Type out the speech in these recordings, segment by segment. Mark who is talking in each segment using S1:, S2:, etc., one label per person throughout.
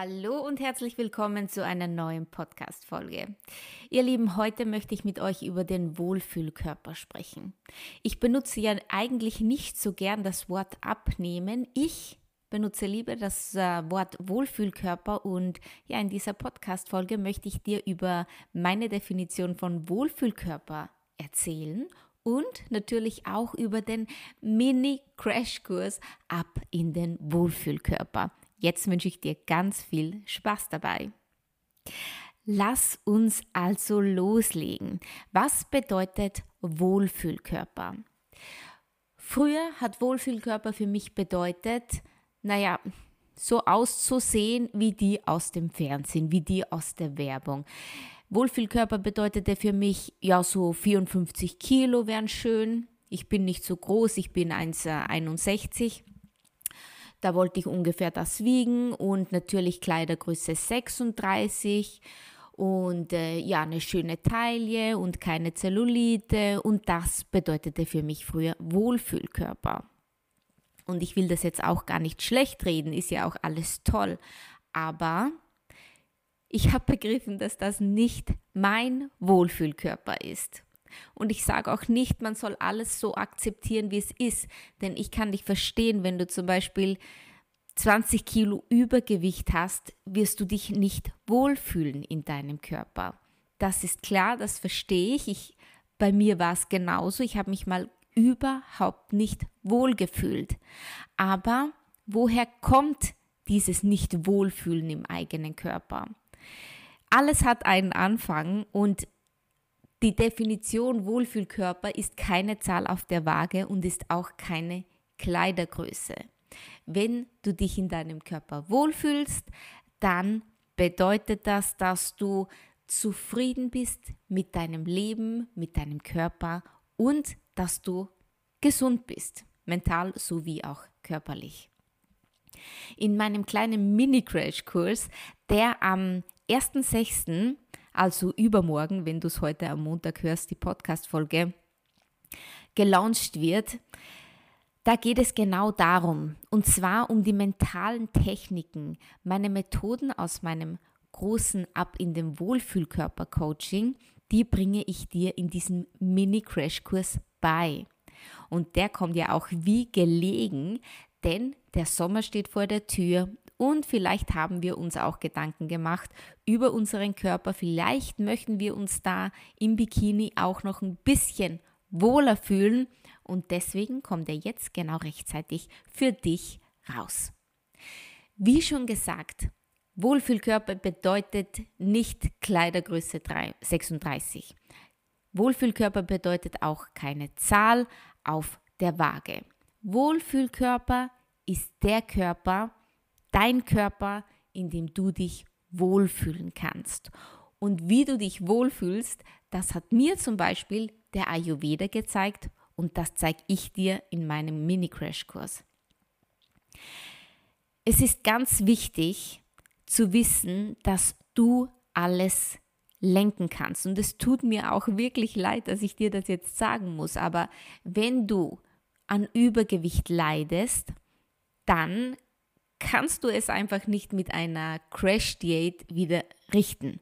S1: Hallo und herzlich willkommen zu einer neuen Podcast-Folge. Ihr Lieben, heute möchte ich mit euch über den Wohlfühlkörper sprechen. Ich benutze ja eigentlich nicht so gern das Wort abnehmen. Ich benutze lieber das äh, Wort Wohlfühlkörper und ja, in dieser Podcast-Folge möchte ich dir über meine Definition von Wohlfühlkörper erzählen und natürlich auch über den Mini-Crashkurs ab in den Wohlfühlkörper. Jetzt wünsche ich dir ganz viel Spaß dabei. Lass uns also loslegen. Was bedeutet Wohlfühlkörper? Früher hat Wohlfühlkörper für mich bedeutet, naja, so auszusehen wie die aus dem Fernsehen, wie die aus der Werbung. Wohlfühlkörper bedeutete für mich, ja, so 54 Kilo wären schön. Ich bin nicht so groß, ich bin 1,61 da wollte ich ungefähr das wiegen und natürlich Kleidergröße 36 und äh, ja, eine schöne Taille und keine Zellulite und das bedeutete für mich früher Wohlfühlkörper. Und ich will das jetzt auch gar nicht schlecht reden, ist ja auch alles toll, aber ich habe begriffen, dass das nicht mein Wohlfühlkörper ist. Und ich sage auch nicht, man soll alles so akzeptieren, wie es ist. Denn ich kann dich verstehen, wenn du zum Beispiel 20 Kilo Übergewicht hast, wirst du dich nicht wohlfühlen in deinem Körper. Das ist klar, das verstehe ich. ich bei mir war es genauso. Ich habe mich mal überhaupt nicht wohlgefühlt. Aber woher kommt dieses Nicht-Wohlfühlen im eigenen Körper? Alles hat einen Anfang und die Definition Wohlfühlkörper ist keine Zahl auf der Waage und ist auch keine Kleidergröße. Wenn du dich in deinem Körper wohlfühlst, dann bedeutet das, dass du zufrieden bist mit deinem Leben, mit deinem Körper und dass du gesund bist, mental sowie auch körperlich. In meinem kleinen Mini-Crash-Kurs, der am 1.6 also übermorgen, wenn du es heute am Montag hörst, die Podcast-Folge gelauncht wird. Da geht es genau darum, und zwar um die mentalen Techniken, meine Methoden aus meinem großen Ab in dem Wohlfühlkörper-Coaching, die bringe ich dir in diesem Mini-Crash-Kurs bei. Und der kommt ja auch wie gelegen, denn der Sommer steht vor der Tür und vielleicht haben wir uns auch Gedanken gemacht über unseren Körper. Vielleicht möchten wir uns da im Bikini auch noch ein bisschen wohler fühlen. Und deswegen kommt er jetzt genau rechtzeitig für dich raus. Wie schon gesagt, Wohlfühlkörper bedeutet nicht Kleidergröße 36. Wohlfühlkörper bedeutet auch keine Zahl auf der Waage. Wohlfühlkörper ist der Körper, dein Körper, in dem du dich wohlfühlen kannst. Und wie du dich wohlfühlst, das hat mir zum Beispiel der Ayurveda gezeigt und das zeige ich dir in meinem Mini-Crash-Kurs. Es ist ganz wichtig zu wissen, dass du alles lenken kannst. Und es tut mir auch wirklich leid, dass ich dir das jetzt sagen muss, aber wenn du an Übergewicht leidest, dann kannst du es einfach nicht mit einer Crash-Diät wieder richten.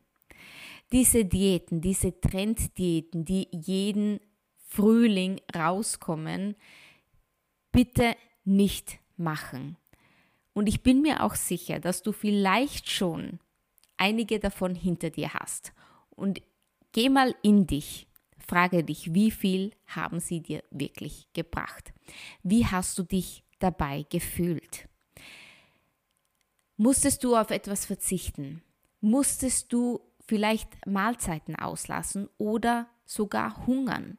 S1: Diese Diäten, diese Trenddiäten, die jeden Frühling rauskommen, bitte nicht machen. Und ich bin mir auch sicher, dass du vielleicht schon einige davon hinter dir hast. Und geh mal in dich. Frage dich, wie viel haben sie dir wirklich gebracht? Wie hast du dich dabei gefühlt? Musstest du auf etwas verzichten? Musstest du vielleicht Mahlzeiten auslassen oder sogar hungern?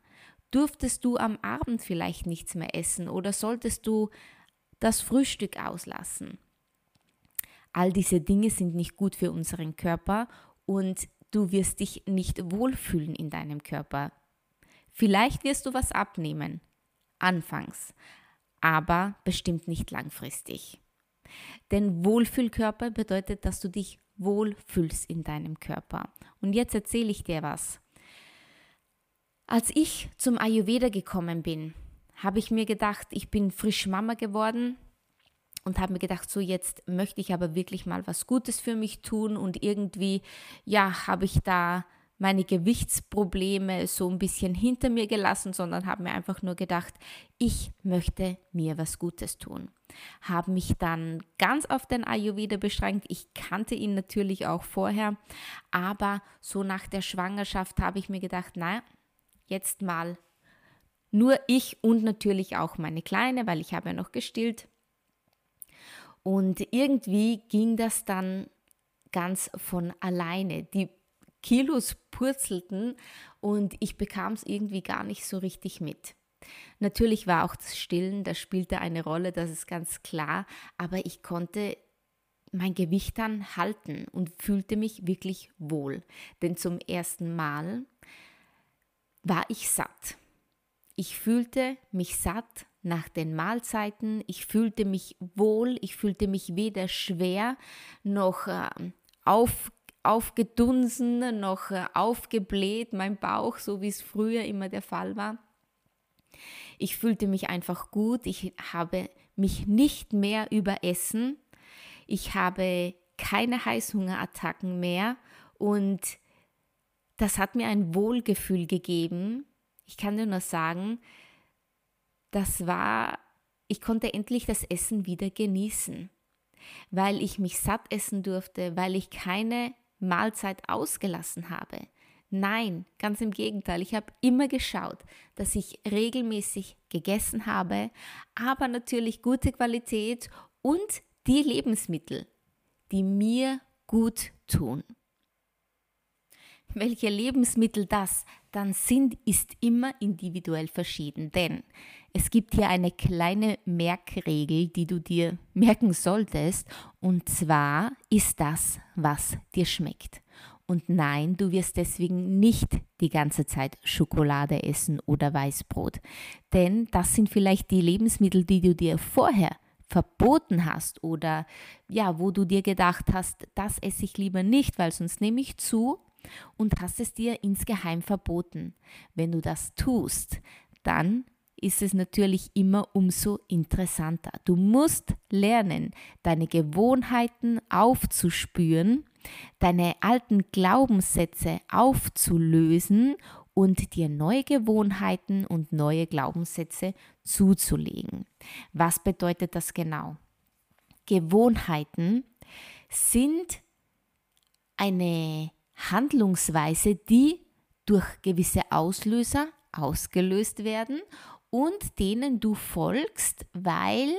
S1: Durftest du am Abend vielleicht nichts mehr essen oder solltest du das Frühstück auslassen? All diese Dinge sind nicht gut für unseren Körper und du wirst dich nicht wohlfühlen in deinem Körper. Vielleicht wirst du was abnehmen, anfangs, aber bestimmt nicht langfristig. Denn Wohlfühlkörper bedeutet, dass du dich wohlfühlst in deinem Körper. Und jetzt erzähle ich dir was. Als ich zum Ayurveda gekommen bin, habe ich mir gedacht, ich bin frisch Mama geworden und habe mir gedacht, so jetzt möchte ich aber wirklich mal was Gutes für mich tun und irgendwie, ja, habe ich da meine Gewichtsprobleme so ein bisschen hinter mir gelassen, sondern habe mir einfach nur gedacht, ich möchte mir was Gutes tun. Habe mich dann ganz auf den Ayurveda beschränkt. Ich kannte ihn natürlich auch vorher, aber so nach der Schwangerschaft habe ich mir gedacht, naja, jetzt mal nur ich und natürlich auch meine Kleine, weil ich habe ja noch gestillt. Und irgendwie ging das dann ganz von alleine. Die Kilos purzelten und ich bekam es irgendwie gar nicht so richtig mit. Natürlich war auch das Stillen, das spielte eine Rolle, das ist ganz klar, aber ich konnte mein Gewicht dann halten und fühlte mich wirklich wohl. Denn zum ersten Mal war ich satt. Ich fühlte mich satt nach den Mahlzeiten, ich fühlte mich wohl, ich fühlte mich weder schwer noch äh, auf, aufgedunsen, noch äh, aufgebläht, mein Bauch, so wie es früher immer der Fall war. Ich fühlte mich einfach gut, ich habe mich nicht mehr überessen, ich habe keine Heißhungerattacken mehr und das hat mir ein Wohlgefühl gegeben. Ich kann dir nur sagen, das war, ich konnte endlich das Essen wieder genießen, weil ich mich satt essen durfte, weil ich keine Mahlzeit ausgelassen habe. Nein, ganz im Gegenteil. Ich habe immer geschaut, dass ich regelmäßig gegessen habe, aber natürlich gute Qualität und die Lebensmittel, die mir gut tun welche Lebensmittel das dann sind, ist immer individuell verschieden. Denn es gibt hier eine kleine Merkregel, die du dir merken solltest. Und zwar ist das, was dir schmeckt. Und nein, du wirst deswegen nicht die ganze Zeit Schokolade essen oder Weißbrot. Denn das sind vielleicht die Lebensmittel, die du dir vorher verboten hast oder ja, wo du dir gedacht hast, das esse ich lieber nicht, weil sonst nehme ich zu und hast es dir insgeheim verboten. Wenn du das tust, dann ist es natürlich immer umso interessanter. Du musst lernen, deine Gewohnheiten aufzuspüren, deine alten Glaubenssätze aufzulösen und dir neue Gewohnheiten und neue Glaubenssätze zuzulegen. Was bedeutet das genau? Gewohnheiten sind eine Handlungsweise, die durch gewisse Auslöser ausgelöst werden und denen du folgst, weil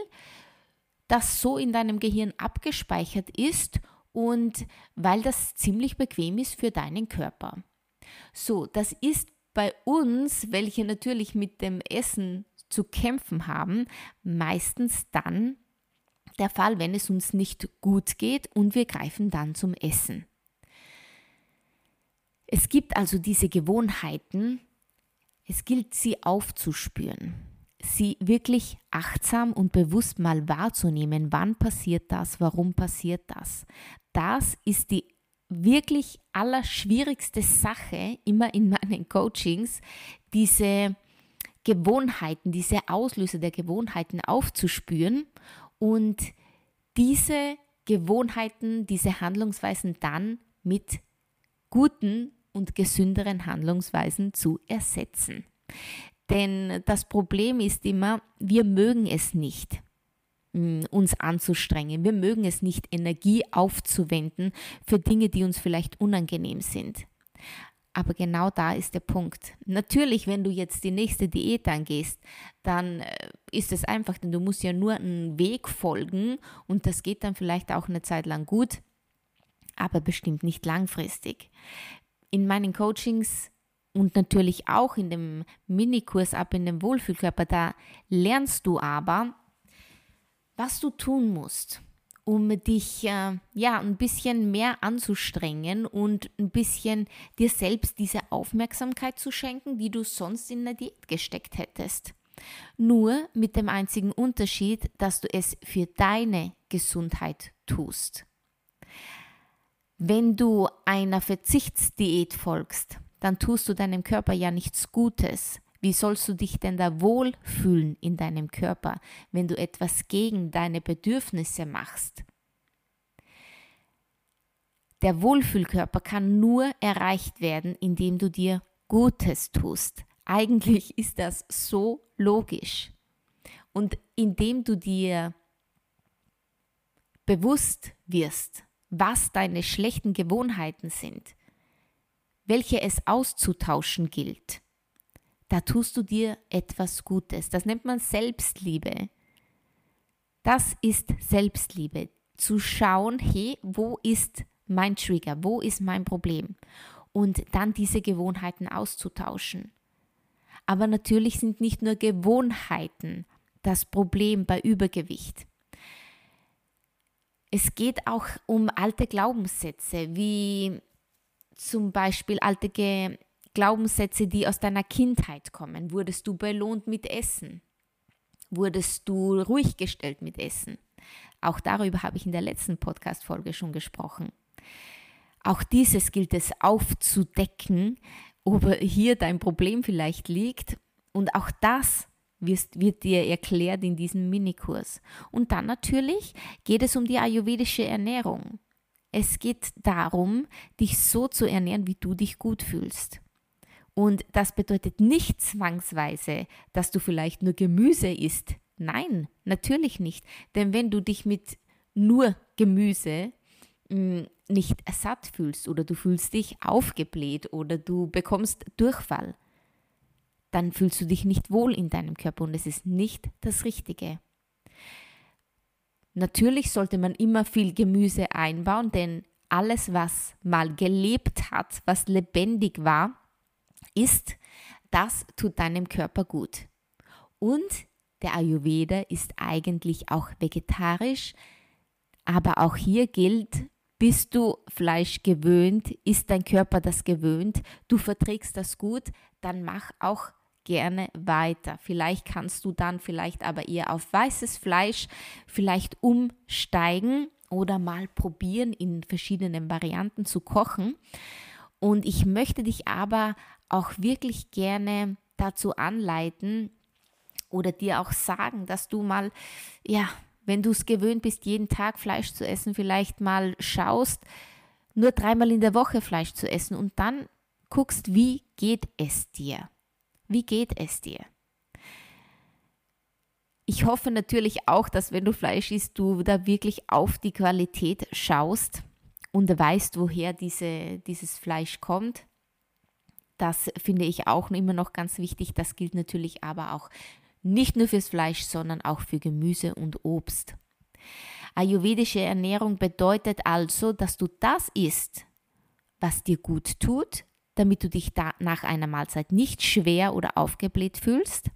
S1: das so in deinem Gehirn abgespeichert ist und weil das ziemlich bequem ist für deinen Körper. So, das ist bei uns, welche natürlich mit dem Essen zu kämpfen haben, meistens dann der Fall, wenn es uns nicht gut geht und wir greifen dann zum Essen. Es gibt also diese Gewohnheiten, es gilt sie aufzuspüren, sie wirklich achtsam und bewusst mal wahrzunehmen, wann passiert das, warum passiert das. Das ist die wirklich allerschwierigste Sache immer in meinen Coachings, diese Gewohnheiten, diese Auslöser der Gewohnheiten aufzuspüren und diese Gewohnheiten, diese Handlungsweisen dann mit guten und gesünderen Handlungsweisen zu ersetzen. Denn das Problem ist immer, wir mögen es nicht, mm, uns anzustrengen. Wir mögen es nicht, Energie aufzuwenden für Dinge, die uns vielleicht unangenehm sind. Aber genau da ist der Punkt. Natürlich, wenn du jetzt die nächste Diät angehst, dann äh, ist es einfach, denn du musst ja nur einen Weg folgen und das geht dann vielleicht auch eine Zeit lang gut, aber bestimmt nicht langfristig in meinen Coachings und natürlich auch in dem Minikurs ab in dem Wohlfühlkörper, da lernst du aber, was du tun musst, um dich äh, ja ein bisschen mehr anzustrengen und ein bisschen dir selbst diese Aufmerksamkeit zu schenken, die du sonst in der Diät gesteckt hättest. Nur mit dem einzigen Unterschied, dass du es für deine Gesundheit tust. Wenn du einer Verzichtsdiät folgst, dann tust du deinem Körper ja nichts Gutes. Wie sollst du dich denn da wohlfühlen in deinem Körper, wenn du etwas gegen deine Bedürfnisse machst? Der Wohlfühlkörper kann nur erreicht werden, indem du dir Gutes tust. Eigentlich ist das so logisch. Und indem du dir bewusst wirst, was deine schlechten Gewohnheiten sind, welche es auszutauschen gilt, da tust du dir etwas Gutes. Das nennt man Selbstliebe. Das ist Selbstliebe. Zu schauen, hey, wo ist mein Trigger, wo ist mein Problem? Und dann diese Gewohnheiten auszutauschen. Aber natürlich sind nicht nur Gewohnheiten das Problem bei Übergewicht. Es geht auch um alte Glaubenssätze, wie zum Beispiel alte Ge Glaubenssätze, die aus deiner Kindheit kommen. Wurdest du belohnt mit Essen? Wurdest du ruhig gestellt mit Essen? Auch darüber habe ich in der letzten Podcast-Folge schon gesprochen. Auch dieses gilt es aufzudecken, ob hier dein Problem vielleicht liegt. Und auch das wird dir erklärt in diesem Minikurs. Und dann natürlich geht es um die ayurvedische Ernährung. Es geht darum, dich so zu ernähren, wie du dich gut fühlst. Und das bedeutet nicht zwangsweise, dass du vielleicht nur Gemüse isst. Nein, natürlich nicht. Denn wenn du dich mit nur Gemüse hm, nicht satt fühlst oder du fühlst dich aufgebläht oder du bekommst Durchfall, dann fühlst du dich nicht wohl in deinem Körper und es ist nicht das Richtige. Natürlich sollte man immer viel Gemüse einbauen, denn alles, was mal gelebt hat, was lebendig war, ist, das tut deinem Körper gut. Und der Ayurveda ist eigentlich auch vegetarisch, aber auch hier gilt, bist du Fleisch gewöhnt, ist dein Körper das gewöhnt, du verträgst das gut, dann mach auch gerne weiter. Vielleicht kannst du dann vielleicht aber eher auf weißes Fleisch vielleicht umsteigen oder mal probieren, in verschiedenen Varianten zu kochen. Und ich möchte dich aber auch wirklich gerne dazu anleiten oder dir auch sagen, dass du mal, ja, wenn du es gewöhnt bist, jeden Tag Fleisch zu essen, vielleicht mal schaust, nur dreimal in der Woche Fleisch zu essen und dann guckst, wie geht es dir? Wie geht es dir? Ich hoffe natürlich auch, dass wenn du Fleisch isst, du da wirklich auf die Qualität schaust und weißt, woher diese, dieses Fleisch kommt. Das finde ich auch immer noch ganz wichtig. Das gilt natürlich aber auch nicht nur fürs Fleisch, sondern auch für Gemüse und Obst. Ayurvedische Ernährung bedeutet also, dass du das isst, was dir gut tut, damit du dich nach einer Mahlzeit nicht schwer oder aufgebläht fühlst.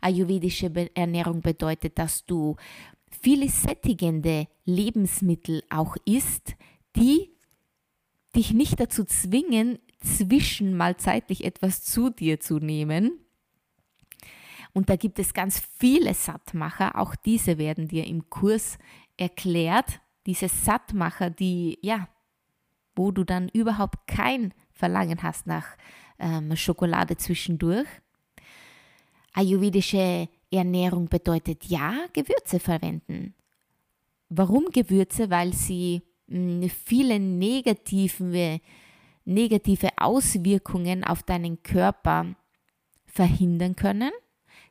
S1: Ayurvedische Ernährung bedeutet, dass du viele sättigende Lebensmittel auch isst, die dich nicht dazu zwingen, zwischen mal zeitlich etwas zu dir zu nehmen. Und da gibt es ganz viele Sattmacher, auch diese werden dir im Kurs erklärt. Diese Sattmacher, die, ja, wo du dann überhaupt kein Verlangen hast nach ähm, Schokolade zwischendurch. Ayurvedische Ernährung bedeutet ja, Gewürze verwenden. Warum Gewürze? Weil sie mh, hm, viele negative, negative Auswirkungen auf deinen Körper verhindern können.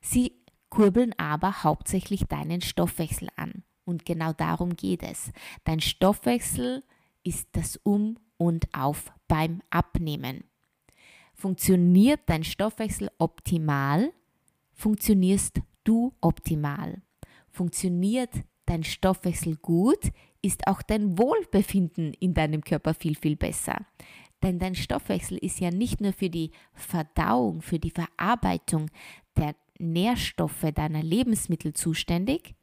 S1: Sie kurbeln aber hauptsächlich deinen Stoffwechsel an. Und genau darum geht es. Dein Stoffwechsel ist das Um und Auf beim Abnehmen. Funktioniert dein Stoffwechsel optimal, funktionierst du optimal. Funktioniert dein Stoffwechsel gut, ist auch dein Wohlbefinden in deinem Körper viel, viel besser. Denn dein Stoffwechsel ist ja nicht nur für die Verdauung, für die Verarbeitung der Nährstoffe deiner Lebensmittel zuständig,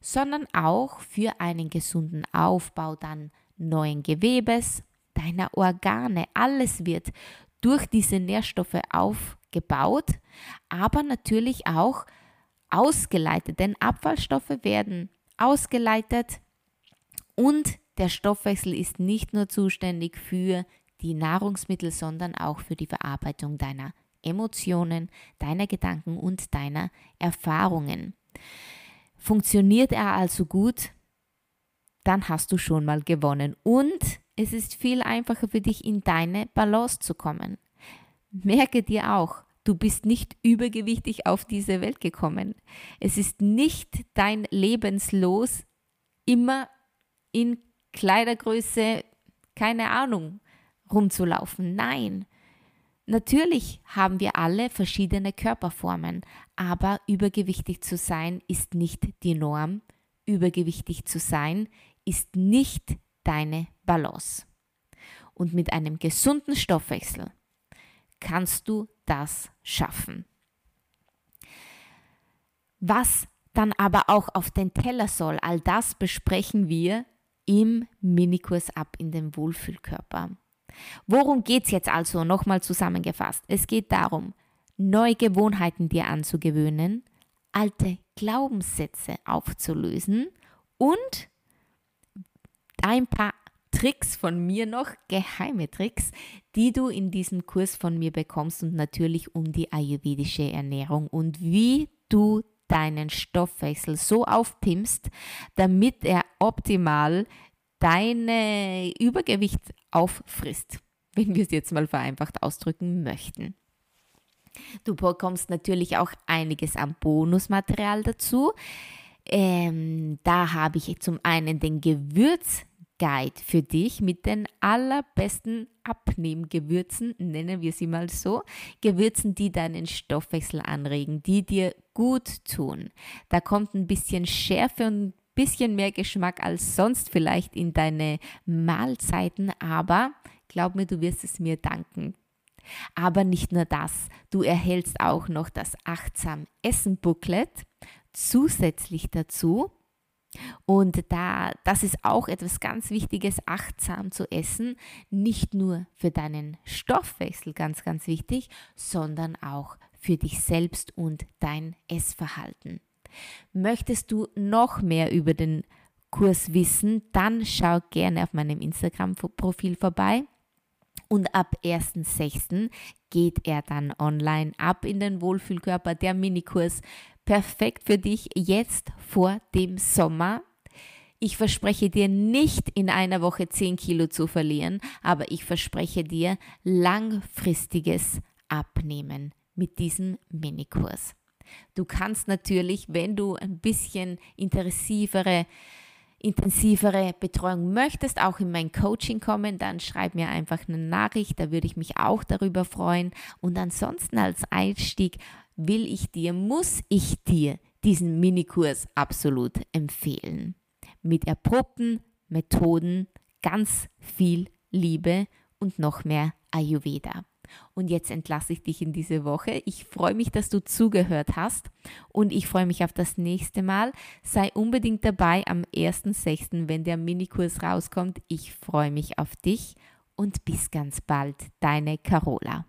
S1: sondern auch für einen gesunden Aufbau dann neuen Gewebes, deiner Organe. Alles wird durch diese Nährstoffe aufgebaut, aber natürlich auch ausgeleitet, denn Abfallstoffe werden ausgeleitet und der Stoffwechsel ist nicht nur zuständig für die Nahrungsmittel, sondern auch für die Verarbeitung deiner Emotionen, deiner Gedanken und deiner Erfahrungen. Funktioniert er also gut, dann hast du schon mal gewonnen und es ist viel einfacher für dich, in deine Balance zu kommen. Merke dir auch, du bist nicht übergewichtig auf diese Welt gekommen. Es ist nicht dein Lebenslos, immer in Kleidergröße, keine Ahnung, rumzulaufen. Nein. Natürlich haben wir alle verschiedene Körperformen, aber übergewichtig zu sein ist nicht die Norm. Übergewichtig zu sein ist nicht deine Balance. Und mit einem gesunden Stoffwechsel kannst du das schaffen. Was dann aber auch auf den Teller soll, all das besprechen wir im Minikurs ab in den Wohlfühlkörper. Worum geht es jetzt also nochmal zusammengefasst? Es geht darum, neue Gewohnheiten dir anzugewöhnen, alte Glaubenssätze aufzulösen und ein paar Tricks von mir noch, geheime Tricks, die du in diesem Kurs von mir bekommst und natürlich um die ayurvedische Ernährung und wie du deinen Stoffwechsel so aufpimpst, damit er optimal deine Übergewicht auffrisst, wenn wir es jetzt mal vereinfacht ausdrücken möchten. Du bekommst natürlich auch einiges an Bonusmaterial dazu. Ähm, da habe ich zum einen den Gewürz Guide für dich mit den allerbesten Abnehmgewürzen, nennen wir sie mal so. Gewürzen, die deinen Stoffwechsel anregen, die dir gut tun. Da kommt ein bisschen Schärfe und ein bisschen mehr Geschmack als sonst vielleicht in deine Mahlzeiten, aber glaub mir, du wirst es mir danken. Aber nicht nur das, du erhältst auch noch das Achtsam Essen Booklet zusätzlich dazu und da, das ist auch etwas ganz Wichtiges, achtsam zu essen. Nicht nur für deinen Stoffwechsel ganz, ganz wichtig, sondern auch für dich selbst und dein Essverhalten. Möchtest du noch mehr über den Kurs wissen, dann schau gerne auf meinem Instagram-Profil vorbei. Und ab 1.6. geht er dann online ab in den Wohlfühlkörper, der Minikurs perfekt für dich jetzt vor dem Sommer. Ich verspreche dir nicht in einer Woche 10 Kilo zu verlieren, aber ich verspreche dir langfristiges Abnehmen mit diesem Minikurs. Du kannst natürlich, wenn du ein bisschen intensivere, intensivere Betreuung möchtest, auch in mein Coaching kommen, dann schreib mir einfach eine Nachricht, da würde ich mich auch darüber freuen. Und ansonsten als Einstieg will ich dir, muss ich dir diesen Minikurs absolut empfehlen. Mit erprobten Methoden, ganz viel Liebe und noch mehr Ayurveda. Und jetzt entlasse ich dich in diese Woche. Ich freue mich, dass du zugehört hast und ich freue mich auf das nächste Mal. Sei unbedingt dabei am 1.6., wenn der Minikurs rauskommt. Ich freue mich auf dich und bis ganz bald. Deine Carola.